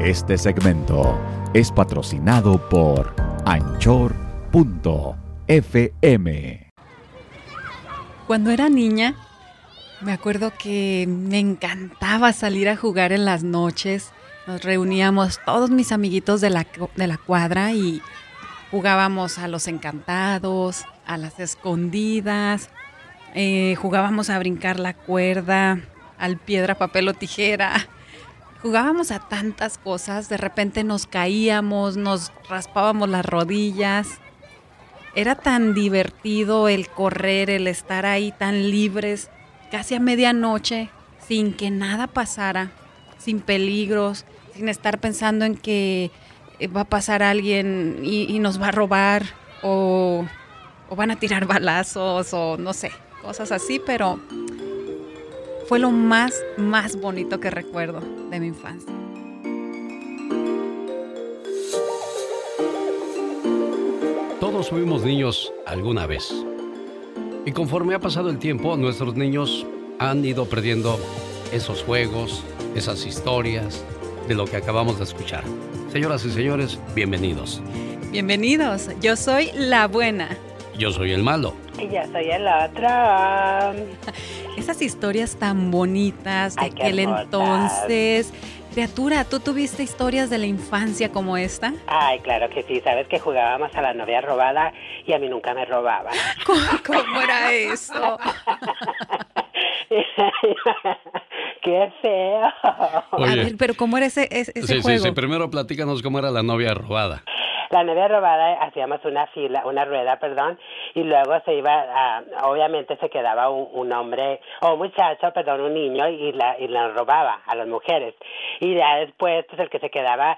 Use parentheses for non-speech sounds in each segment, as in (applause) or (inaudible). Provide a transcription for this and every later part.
Este segmento es patrocinado por Anchor.fm. Cuando era niña, me acuerdo que me encantaba salir a jugar en las noches. Nos reuníamos todos mis amiguitos de la, de la cuadra y jugábamos a los encantados, a las escondidas, eh, jugábamos a brincar la cuerda, al piedra, papel o tijera. Jugábamos a tantas cosas, de repente nos caíamos, nos raspábamos las rodillas. Era tan divertido el correr, el estar ahí tan libres, casi a medianoche, sin que nada pasara, sin peligros, sin estar pensando en que eh, va a pasar alguien y, nos va a robar o, o van a tirar balazos o no sé, cosas así, pero fue lo más, más bonito que recuerdo de mi infancia. Todos fuimos niños alguna vez. Y conforme ha pasado el tiempo, nuestros niños han ido perdiendo esos juegos, esas historias de lo que acabamos de escuchar. Señoras y señores, bienvenidos. Bienvenidos, yo soy la buena. Yo soy el malo. Y yo soy el otro. Esas historias tan bonitas de aquel entonces. Criatura, ¿tú tuviste historias de la infancia como esta? Ay, claro que sí. Sabes que jugábamos a la novia robada y a mí nunca me robaba. (laughs) ¿Cómo, era eso? (laughs) ¡Qué feo! a ver, pero ¿cómo era ese, ese sí, juego? Sí, sí, primero platícanos cómo era la novia robada. La novia robada hacíamos una fila, una rueda, perdón, y luego se iba, a, obviamente se quedaba un, hombre o un muchacho, perdón, un niño y la y la robaba a las mujeres. Y ya después, pues el que se quedaba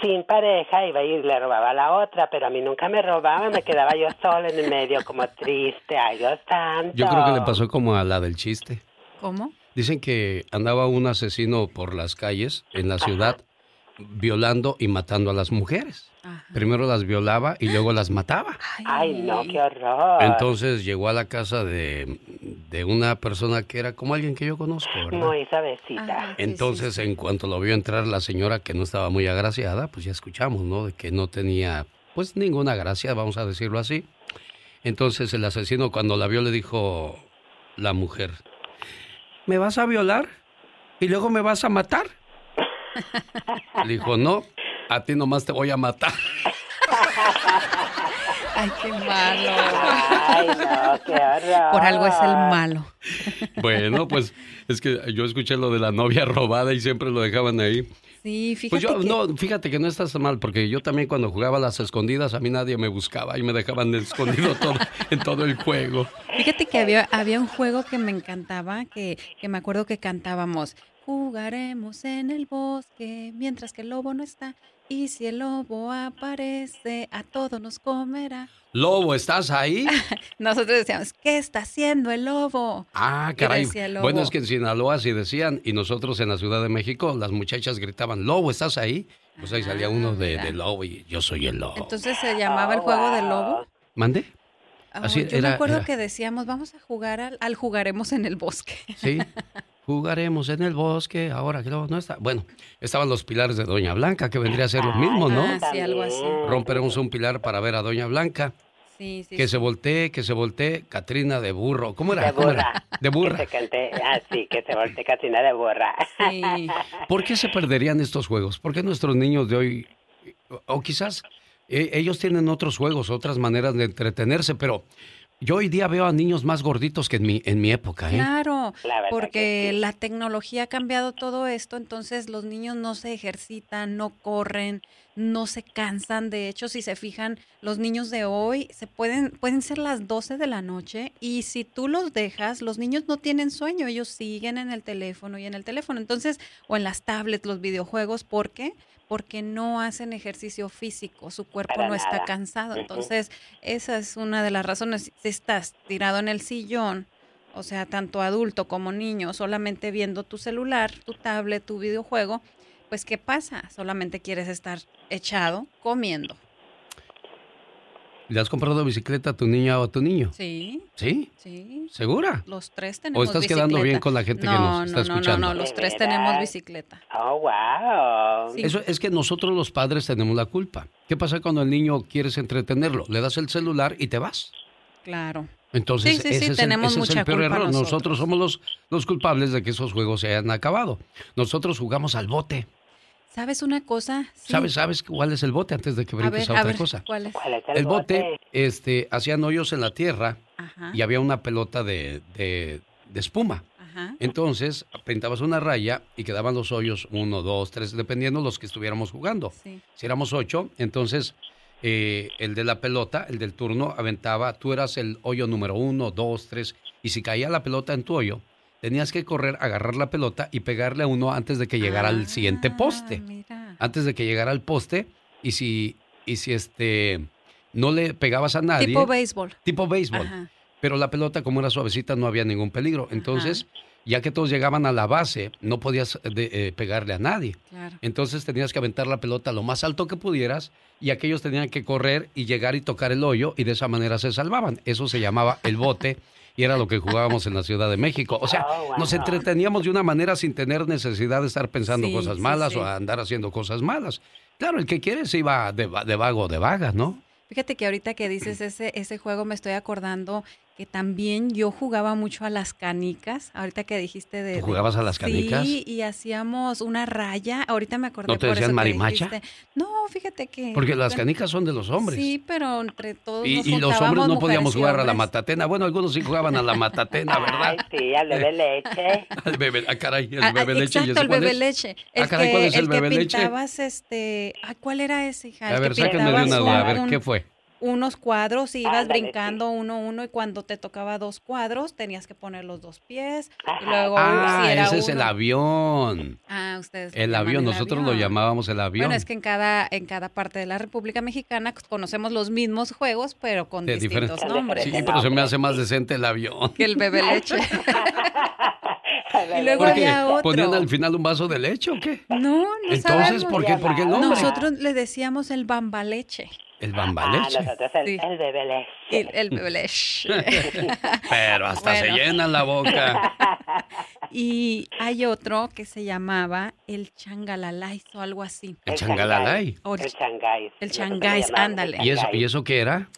sin pareja iba y le robaba a la otra, pero a mí nunca me robaba, me quedaba yo sola en el medio como triste, ay Dios santo. Yo creo que le pasó como a la del chiste. ¿Cómo? Dicen que andaba un asesino por las calles en la ciudad violando y matando a las mujeres. Primero las violaba y luego las mataba. Ay, no, qué horror. Entonces llegó a la casa de, una persona que era como alguien que yo conozco, ¿verdad? Muy suavecita. Entonces, en cuanto lo vio entrar la señora que no estaba muy agraciada, pues ya escuchamos, ¿no? De que no tenía, pues, ninguna gracia, vamos a decirlo así. Entonces el asesino cuando la vio le dijo la mujer, ¿me vas a violar? ¿Y luego me vas a matar? Le dijo, no, a ti nomás te voy a matar. (laughs) Ay, qué malo. Ay, no, qué horror. Por algo es el malo. Bueno, pues es que yo escuché lo de la novia robada y siempre lo dejaban ahí. Sí, fíjate pues yo, no, fíjate que no estás mal, porque yo también cuando jugaba las escondidas a mí nadie me buscaba y me dejaban escondido (laughs) todo, en todo el juego. Fíjate que había, había un juego que me encantaba, que, que me acuerdo que cantábamos, jugaremos en el bosque mientras que el lobo no está. Y si el lobo aparece, a todos nos comerá. Lobo, ¿estás ahí? (laughs) Nosotros decíamos, ¿qué está haciendo el lobo? Ah, caray. Bueno, es que en Sinaloa sí decían, y nosotros en la Ciudad de México, las muchachas gritaban, Lobo, ¿estás ahí? Pues ahí salía uno de, ah, lobo y yo soy el lobo. Entonces se llamaba el juego del lobo. ¿Mande? Oh, Así, yo me acuerdo que decíamos, vamos a jugar al, al, jugaremos en el bosque. Sí, (laughs) Jugaremos en el bosque, ahora que no, está. Bueno, estaban los pilares de Doña Blanca, que vendría a ser lo mismo, ¿no? Ah, sí, algo así. Romperemos un pilar para ver a Doña Blanca. Sí, sí, que se voltee, que se voltee Catrina de burro. ¿Cómo era? De burra. De burra. Que se ah, sí, que se voltee Catrina de burra. Sí. (laughs) ¿Por qué se perderían estos juegos? ¿Por qué nuestros niños de hoy, o quizás eh, ellos tienen otros juegos, otras maneras de entretenerse, pero yo hoy día veo a niños más gorditos que en mi, en mi época. ¿eh? Claro, porque la tecnología ha cambiado todo esto, entonces los niños no se ejercitan, no corren, no se cansan. De hecho, si se fijan, los niños de hoy se pueden, pueden ser las 12 de la noche y si tú los dejas, los niños no tienen sueño, ellos siguen en el teléfono y en el teléfono. Entonces, o en las tablets, los videojuegos, ¿por qué? porque no hacen ejercicio físico, su cuerpo no está cansado. Entonces, esa es una de las razones. Si estás tirado en el sillón, o sea, tanto adulto como niño, solamente viendo tu celular, tu tablet, tu videojuego, pues ¿qué pasa? Solamente quieres estar echado comiendo. ¿Le has comprado bicicleta a tu niña o a tu niño? Sí. ¿Sí? Sí. ¿Segura? Los tres tenemos ¿O estás quedando bien con la gente que nos está no, escuchando? No, no, no, los tres tenemos bicicleta. Oh, wow. Eso es que nosotros los padres tenemos la culpa. ¿Qué pasa cuando el niño quieres entretenerlo? Le das el celular y te vas. Claro. Entonces, sí, sí, ese sí, es el, tenemos ese es el mucha peor culpa error. nosotros. Nosotros somos los, los culpables de que esos juegos se hayan acabado. Nosotros jugamos al bote. ¿Sabes una cosa? Sí. ¿Sabes, ¿Sabes cuál es el bote antes de que A brinques ver, a, a otra ver, cosa? ¿cuál es? ¿Cuál es el, El bote, este, hacían hoyos en la tierra Ajá, y había una pelota de, de- de espuma. ajá. Entonces, pintabas una raya y quedaban los hoyos, uno, dos, tres, dependiendo los que estuviéramos jugando. Sí. Si éramos ocho, entonces eh, el de la pelota, el del turno, aventaba, tú eras el hoyo número uno, dos, tres, y si caía la pelota en tu hoyo, tenías que correr, agarrar la pelota y pegarle a uno antes de que llegara al siguiente Ah, poste. mira. Antes de que llegara al poste, y si, y si este no le pegabas a nadie. Tipo béisbol. tipo béisbol. Ajá. Pero la pelota, como era suavecita, no había ningún peligro. Entonces, ya que todos llegaban a la base, no podías de- eh, pegarle a nadie. Claro. Entonces tenías que aventar la pelota lo más alto que pudieras y aquellos tenían que correr y llegar y tocar el hoyo y de esa manera se salvaban. Eso se llamaba el bote y era lo que jugábamos en la Ciudad de México. O sea, Oh, wow. nos entreteníamos de una manera sin tener necesidad de estar pensando Sí, cosas malas sí. o andar haciendo cosas malas. Claro, el que quiere se iba de, de vago o de vaga, ¿no? Fíjate que ahorita que dices ese, ese juego me estoy acordando que también yo jugaba mucho a las canicas. Ahorita que dijiste de... ¿Tú jugabas a las canicas? Sí, y hacíamos una raya. Ahorita me acordé ¿No te por decían eso que marimacha? No, fíjate que... Porque las canicas son de los hombres. Sí, pero entre todos Y, nos y los hombres no podíamos jugar a la matatena. Bueno, algunos sí jugaban a la matatena, Ay, ¿verdad? sí, al bebé leche. (laughs) Al bebé, ah, caray, el Ah, ah, bebé leche. ¿y Exacto, el bebé es? leche. Ah, El caray, que, ¿cuál es el que bebé leche? pintabas, este... Ay, ¿cuál era ese, hija? El A ver, que sáquenme de pintabas una duda. A ver, ¿qué fue? Unos cuadros y ibas Ándale, brincando uno a uno y cuando te tocaba dos cuadros tenías que poner los dos pies y luego Ah, si era ese es el uno- avión. Ah, ustedes. El llaman avión, nosotros lo llamábamos el avión. Bueno, es que en cada en cada parte de la República Mexicana conocemos los mismos juegos, pero con De distintos diferentes- nombres. Sí, pero se me hace más decente el avión. Que el bebé leche. (laughs) (laughs) Y luego había otro. ¿Ponían al final un vaso de leche o qué? No, no Entonces, sabemos. ¿por qué, ¿por qué el nombre? Nosotros le decíamos el bambaleche. El Ah, bambaleche. nosotros el, Sí. el bebé leche. El, el bebé leche. (laughs) Pero hasta se llena la boca. (laughs) y hay otro que se llamaba el changalalais o algo así. El changalalay. El changáis. el changáis, ándale. ¿Y eso. ¿Y eso qué era?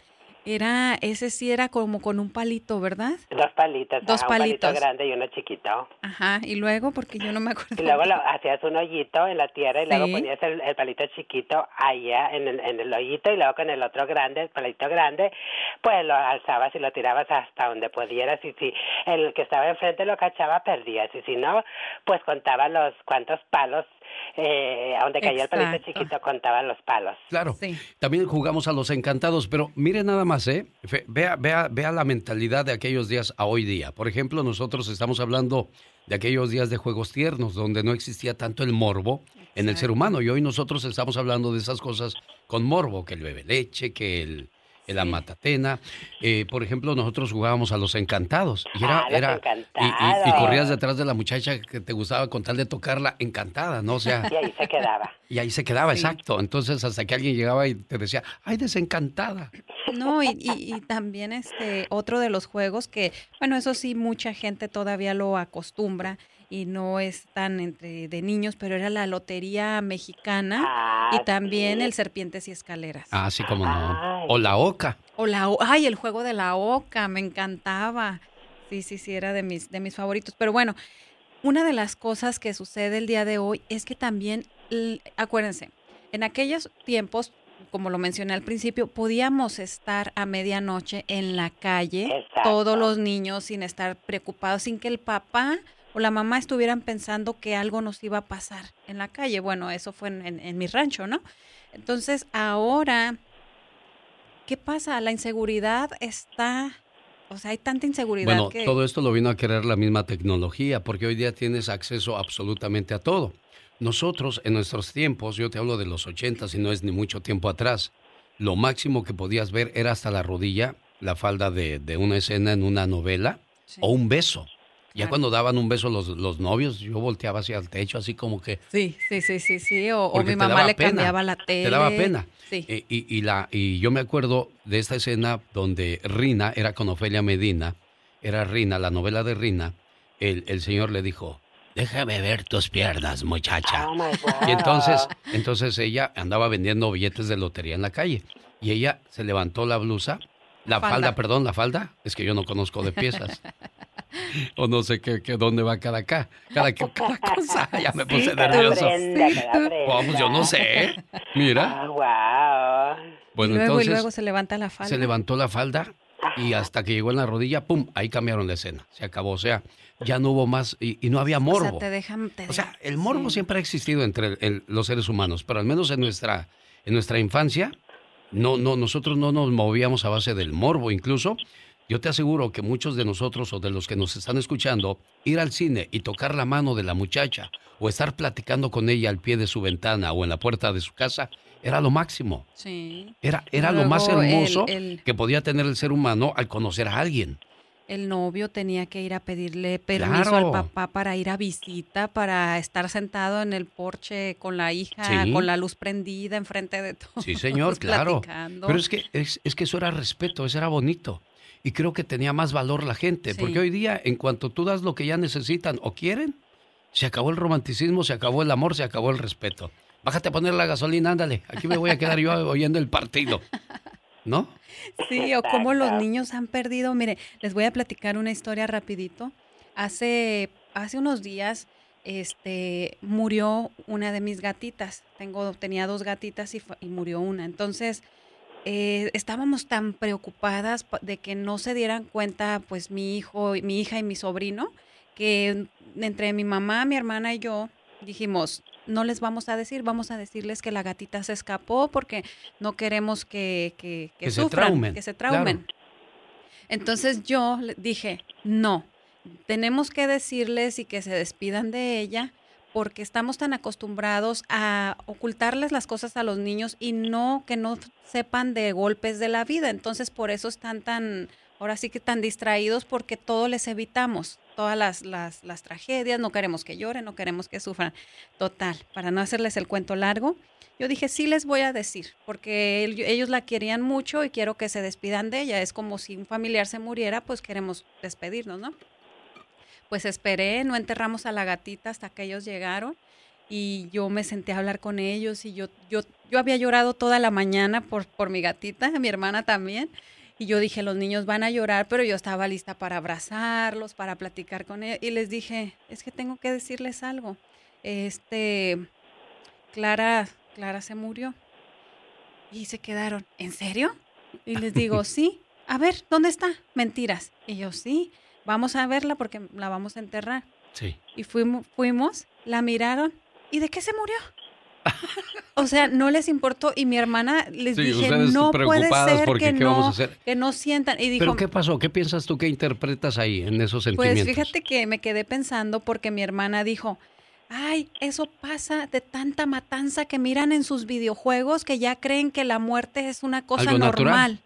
Era, ese sí era como con un palito, ¿verdad? Dos palitos. Dos ajá, Un palitos. palito grande y uno chiquito. Ajá, y luego, porque yo no me acuerdo. Y luego lo, hacías un hoyito en la tierra y luego ponías el, el palito chiquito allá en el, en el hoyito y luego con el otro grande, el palito grande, pues lo alzabas y lo tirabas hasta donde pudieras y si el que estaba enfrente lo cachaba, perdías y si no, pues contaba los cuantos palos, eh, a donde caía el palito chiquito contaban los palos. Claro. Sí. También jugamos a los encantados, pero mire nada más, ¿eh? Fe- Vea, vea, vea la mentalidad de aquellos días a hoy día. Por ejemplo, nosotros estamos hablando de aquellos días de juegos tiernos, donde no existía tanto el morbo en el ser humano. Y hoy nosotros estamos hablando de esas cosas con morbo, que el bebe leche, que el, el la matatena. Eh, por ejemplo, nosotros jugábamos a los encantados. Y era, Ah, los era y- y, y encantados. corrías detrás de la muchacha que te gustaba con tal de tocarla encantada, ¿no? O sea, Y ahí se quedaba. (laughs) y ahí se quedaba, Sí. exacto. Entonces, hasta que alguien llegaba y te decía, ay, desencantada. No, y, y- y también este otro de los juegos que, bueno, eso sí, mucha gente todavía lo acostumbra y no es tan entre de niños, pero era la lotería mexicana Ah, y también sí. el serpientes y escaleras. Ah, sí, como no. Ay. O la oca. O la, o- ay, el juego de la oca, me encantaba. Sí, sí, sí, era de mis, de mis favoritos. Pero bueno, una de las cosas que sucede el día de hoy es que también, acuérdense, en aquellos tiempos, como lo mencioné al principio, podíamos estar a medianoche en la calle, Exacto. todos los niños sin estar preocupados, sin que el papá o la mamá estuvieran pensando que algo nos iba a pasar en la calle. Bueno, eso fue en, en- en mi rancho, ¿no? Entonces, ahora, ¿qué pasa? La inseguridad está, o sea, hay tanta inseguridad Bueno, que... todo esto lo vino a querer la misma tecnología, porque hoy día tienes acceso absolutamente a todo. Nosotros, en nuestros tiempos, yo te hablo de los 80, si no es ni mucho tiempo atrás, lo máximo que podías ver era hasta la rodilla, la falda de, de una escena en una novela Sí, o un beso. Ya cuando daban un beso los, los novios, yo volteaba hacia el techo, así como que... Sí, sí, sí, sí, sí. O, mi mamá le cambiaba la tele. Te daba pena. Sí. Eh, y, la, y yo me acuerdo de esta escena donde Rina era con Ofelia Medina, era Rina, la novela de Rina, el, el señor le dijo, déjame ver tus piernas, muchacha. Oh, y entonces, entonces ella andaba vendiendo billetes de lotería en la calle. Y ella se levantó la blusa, la falda, perdón, la falda. Es que yo no conozco de piezas. (laughs) (laughs) o no sé qué, qué, dónde va cada acá. Cada, (laughs) cada cosa. (laughs) Ya me puse nervioso. Vamos, yo no sé. Mira. Ah, Bueno, luego, entonces. Y luego se levanta la falda. Se levantó la falda y hasta que llegó en la rodilla, ¡pum! Ahí cambiaron la escena. Se acabó. O sea, ya no hubo más y, no había morbo. O sea, el morbo siempre ha existido entre los seres humanos, pero al menos en nuestra, en nuestra infancia, no, no, nosotros no nos movíamos a base del morbo. Incluso, yo te aseguro que muchos de nosotros o de los que nos están escuchando, ir al cine y tocar la mano de la muchacha o estar platicando con ella al pie de su ventana o en la puerta de su casa, era lo máximo. Sí. Era, era lo más hermoso que podía tener el ser humano al conocer a alguien el novio tenía que ir a pedirle permiso al papá para ir a visita, para estar sentado en el porche con la hija, con la luz prendida enfrente de todos. Sí, señor, (laughs) claro. Pero es que, es, que eso era respeto, eso era bonito. Y creo que tenía más valor la gente, porque hoy día, en cuanto tú das lo que ya necesitan o quieren, se acabó el romanticismo, se acabó el amor, se acabó el respeto. Bájate a poner la gasolina, ándale. Aquí me voy a quedar yo (laughs) oyendo el partido. ¿no? Sí, o cómo los niños han perdido. Mire, les voy a platicar una historia rapidito. Hace, hace unos días este, murió una de mis gatitas. Tengo, tenía dos gatitas y, murió una. Entonces, eh, estábamos tan preocupadas de que no se dieran cuenta, pues, mi hijo, mi hija y mi sobrino, que entre mi mamá, mi hermana y yo dijimos, no les vamos a decir, vamos a decirles que la gatita se escapó porque no queremos que, que, que, sufran, se que se traumen. Entonces yo dije, no, tenemos que decirles y que se despidan de ella porque estamos tan acostumbrados a ocultarles las cosas a los niños y no que no sepan de golpes de la vida. Entonces por eso están tan ahora sí que tan distraídos porque todo les evitamos, todas las, las, tragedias, no queremos que lloren, no queremos que sufran. Total, para no hacerles el cuento largo, yo dije, sí les voy a decir, porque ellos la querían mucho y quiero que se despidan de ella. Es como si un familiar se muriera, pues queremos despedirnos, ¿no? Pues esperé, no enterramos a la gatita hasta que ellos llegaron y yo me senté a hablar con ellos y yo, yo, yo había llorado toda la mañana por, por mi gatita, (laughs) mi hermana también. Y yo dije, los niños van a llorar, pero yo estaba lista para abrazarlos, para platicar con ellos. Y les dije, es que tengo que decirles algo. Este, Clara, Clara se murió. Y se quedaron, ¿en serio? Y les digo, (laughs) sí. A ver, ¿dónde está? Mentiras. Y yo, sí, vamos a verla porque la vamos a enterrar. Sí. Y fuimos, fuimos, la miraron. ¿Y de qué se murió? (laughs) O sea, no les importó y mi hermana les dije, no puede ser que, no, que no sientan. Y dijo, ¿Pero qué pasó? ¿Qué piensas tú que interpretas ahí en esos pues sentimientos? Pues fíjate que me quedé pensando porque mi hermana dijo, ay, eso pasa de tanta matanza que miran en sus videojuegos que ya creen que la muerte es una cosa normal.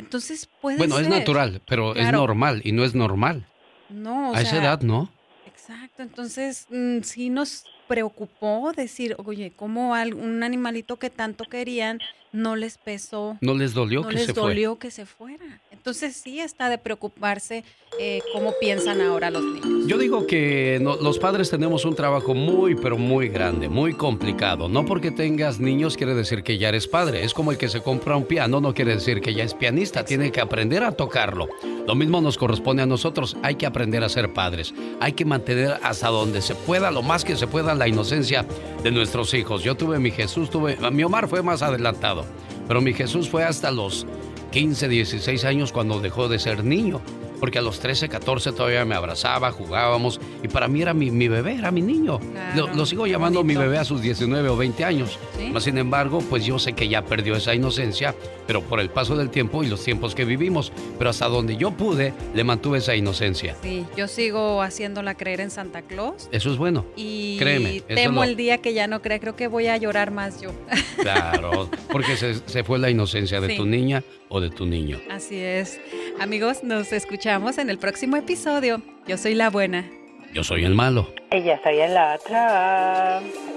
Entonces puede bueno, ser. Bueno, es natural, pero es normal y no es normal. No, o A esa edad, ¿no? Exacto, entonces mm, sí nos preocupó decir, oye, ¿cómo un animalito que tanto querían no les pesó? No les dolió que les dolió que se fuera. Entonces sí está de preocuparse eh, cómo piensan ahora los niños. Yo digo que los padres tenemos un trabajo muy, pero muy grande, muy complicado. No porque tengas niños quiere decir que ya eres padre. Es como el que se compra un piano, no quiere decir que ya es pianista. Tiene que aprender a tocarlo. Lo mismo nos corresponde a nosotros. Hay que aprender a ser padres. Hay que mantener hasta donde se pueda, lo más que se pueda, la inocencia de nuestros hijos. Yo tuve mi Jesús, tuve... Mi Omar fue más adelantado. Pero mi Jesús fue hasta los 15, 16 años cuando dejó de ser niño porque a los 13, 14 todavía me abrazaba, jugábamos y para mí era mi, bebé, era mi niño. lo, sigo llamando mi bebé a sus 19 o 20 años. sin embargo, pues yo sé que ya perdió esa inocencia, pero por el paso del tiempo y los tiempos que vivimos, pero hasta donde yo pude, le mantuve esa inocencia. Sí, yo sigo haciéndola creer en Santa Claus. Eso es bueno. Y Créeme, temo el día que ya no cree, creo que voy a llorar más yo. (laughs) Claro, porque se, se fue la inocencia de tu niña o de tu niño. Así es. Amigos, nos escuchamos escuchamos en el próximo episodio. Yo soy la buena. Yo soy el malo. Y yo soy el otro.